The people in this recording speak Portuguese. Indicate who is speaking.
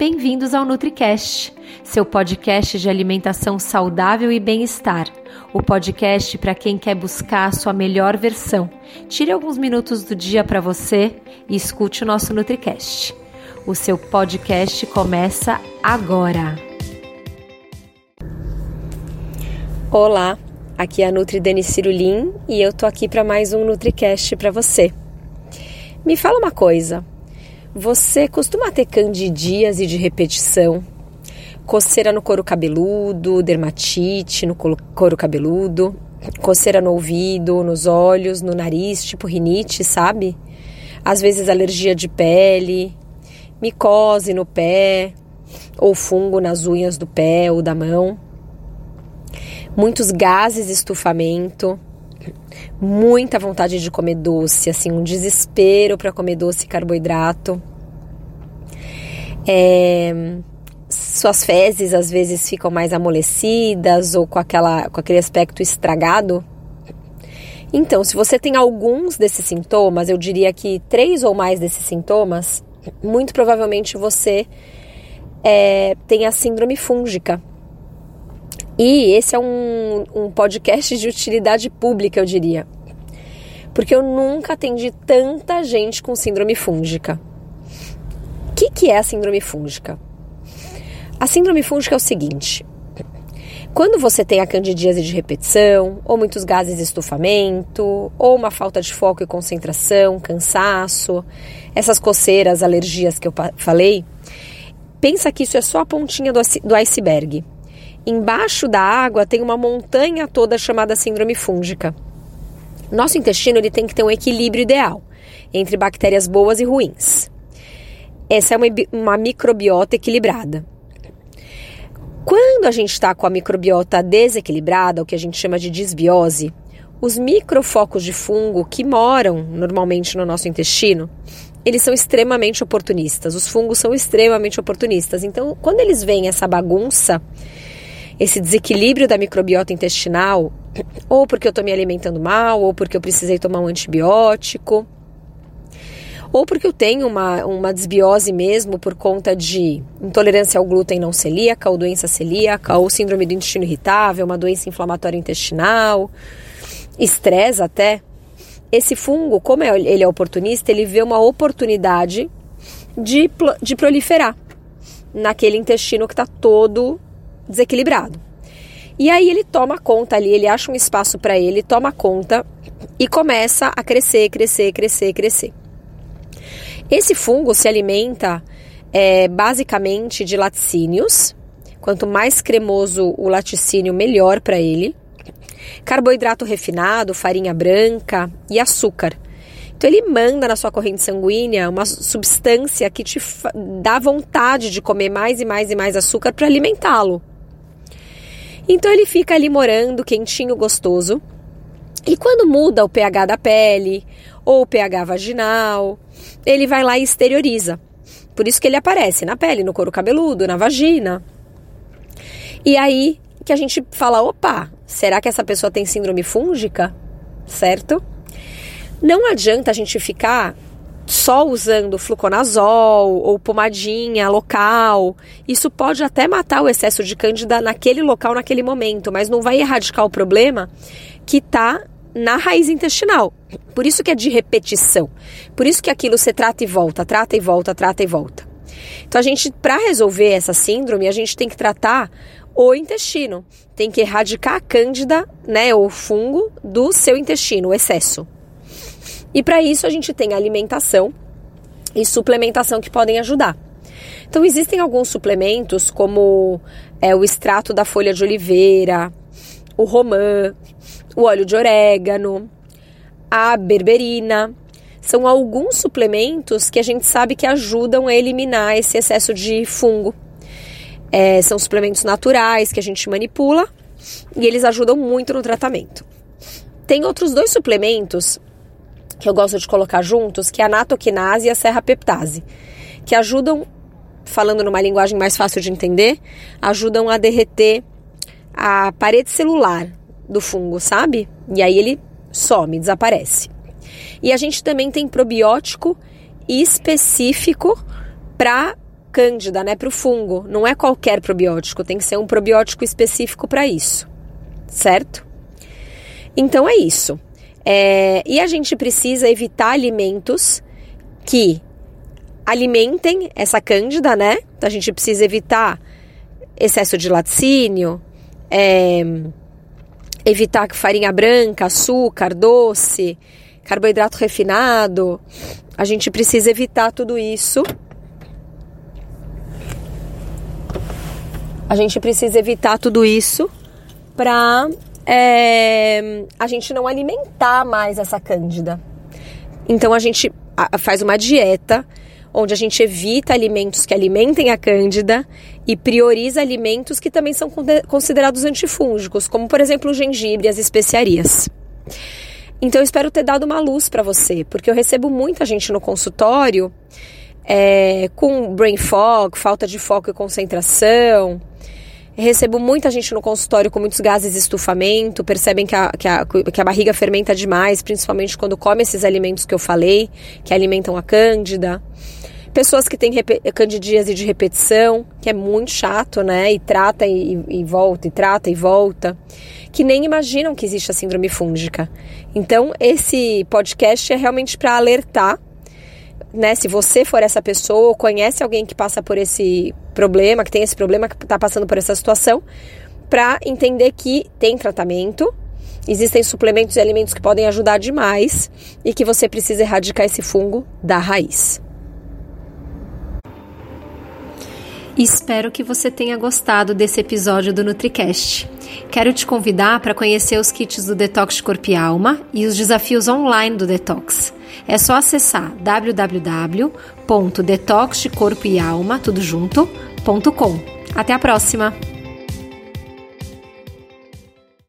Speaker 1: Bem-vindos ao NutriCast, seu podcast de alimentação saudável e bem-estar. O podcast para quem quer buscar a sua melhor versão. Tire alguns minutos do dia para você e escute o nosso NutriCast. O seu podcast começa agora.
Speaker 2: Olá, aqui é a Nutri Dani Cirulim e eu tô aqui para mais um NutriCast para você. Me fala uma coisa, você costuma ter candidíase de repetição, coceira no couro cabeludo, dermatite no couro cabeludo, coceira no ouvido, nos olhos, no nariz, tipo rinite, sabe? Às vezes alergia de pele, micose no pé, ou fungo nas unhas do pé ou da mão. Muitos gases, estufamento, muita vontade de comer doce, assim, um desespero para comer doce e carboidrato. É, suas fezes às vezes ficam mais amolecidas ou com, aquela, com aquele aspecto estragado. Então, se você tem alguns desses sintomas, eu diria que três ou mais desses sintomas, muito provavelmente você é, tem a síndrome fúngica. E esse é um, um podcast de utilidade pública, eu diria. Porque eu nunca atendi tanta gente com síndrome fúngica. O que, que é a síndrome fúngica? A síndrome fúngica é o seguinte: quando você tem a candidíase de repetição, ou muitos gases de estufamento, ou uma falta de foco e concentração, cansaço, essas coceiras, alergias que eu falei, pensa que isso é só a pontinha do iceberg. Embaixo da água tem uma montanha toda chamada síndrome fúngica. Nosso intestino ele tem que ter um equilíbrio ideal entre bactérias boas e ruins. Essa é uma, uma microbiota equilibrada. Quando a gente está com a microbiota desequilibrada, o que a gente chama de disbiose, os microfocos de fungo que moram normalmente no nosso intestino, eles são extremamente oportunistas. Os fungos são extremamente oportunistas. Então, quando eles veem essa bagunça, esse desequilíbrio da microbiota intestinal, ou porque eu estou me alimentando mal, ou porque eu precisei tomar um antibiótico, ou porque eu tenho uma, uma desbiose mesmo por conta de intolerância ao glúten não celíaca, ou doença celíaca, ou síndrome do intestino irritável, uma doença inflamatória intestinal, estresse até. Esse fungo, como é, ele é oportunista, ele vê uma oportunidade de, de proliferar naquele intestino que está todo desequilibrado. E aí ele toma conta ali, ele acha um espaço para ele, toma conta e começa a crescer, crescer, crescer, crescer. Esse fungo se alimenta é, basicamente de laticínios. Quanto mais cremoso o laticínio, melhor para ele. Carboidrato refinado, farinha branca e açúcar. Então ele manda na sua corrente sanguínea uma substância que te dá vontade de comer mais e mais e mais açúcar para alimentá-lo. Então ele fica ali morando, quentinho, gostoso. E quando muda o pH da pele ou o pH vaginal, ele vai lá e exterioriza. Por isso que ele aparece na pele, no couro cabeludo, na vagina. E aí que a gente fala, opa, será que essa pessoa tem síndrome fúngica? Certo? Não adianta a gente ficar só usando fluconazol ou pomadinha local. Isso pode até matar o excesso de cândida naquele local, naquele momento, mas não vai erradicar o problema que está na raiz intestinal. Por isso que é de repetição. Por isso que aquilo você trata e volta, trata e volta, trata e volta. Então a gente, para resolver essa síndrome, a gente tem que tratar o intestino. Tem que erradicar a cândida, né, o fungo do seu intestino, o excesso. E para isso a gente tem alimentação e suplementação que podem ajudar. Então existem alguns suplementos como é, o extrato da folha de oliveira, o romã, o óleo de orégano, a berberina. São alguns suplementos que a gente sabe que ajudam a eliminar esse excesso de fungo. É, são suplementos naturais que a gente manipula e eles ajudam muito no tratamento. Tem outros dois suplementos que eu gosto de colocar juntos, que é a natoquinase e a serrapeptase, que ajudam, falando numa linguagem mais fácil de entender, ajudam a derreter a parede celular do fungo, sabe? E aí ele some, desaparece. E a gente também tem probiótico específico para cândida, né, para o fungo. Não é qualquer probiótico, tem que ser um probiótico específico para isso, certo? Então é isso. É, e a gente precisa evitar alimentos que alimentem essa cândida, né? Então a gente precisa evitar excesso de laticínio, é, evitar farinha branca, açúcar, doce, carboidrato refinado. A gente precisa evitar tudo isso. A gente precisa evitar tudo isso para é, a gente não alimentar mais essa cândida. Então a gente faz uma dieta onde a gente evita alimentos que alimentem a cândida e prioriza alimentos que também são considerados antifúngicos, como por exemplo o gengibre e as especiarias. Então eu espero ter dado uma luz para você, porque eu recebo muita gente no consultório é, com brain fog, falta de foco e concentração, Recebo muita gente no consultório com muitos gases de estufamento, percebem que a, que, a, que a barriga fermenta demais, principalmente quando come esses alimentos que eu falei, que alimentam a cândida. Pessoas que têm candidíase de repetição, que é muito chato, né? E trata e, e volta, e trata e volta. Que nem imaginam que existe a síndrome fúngica. Então, esse podcast é realmente para alertar né, se você for essa pessoa ou conhece alguém que passa por esse problema, que tem esse problema, que está passando por essa situação, para entender que tem tratamento, existem suplementos e alimentos que podem ajudar demais e que você precisa erradicar esse fungo da raiz.
Speaker 1: Espero que você tenha gostado desse episódio do NutriCast. Quero te convidar para conhecer os kits do Detox Corpo e Alma e os desafios online do Detox. É só acessar www.detoxdecorpoealma tudo junto.com. Até a próxima!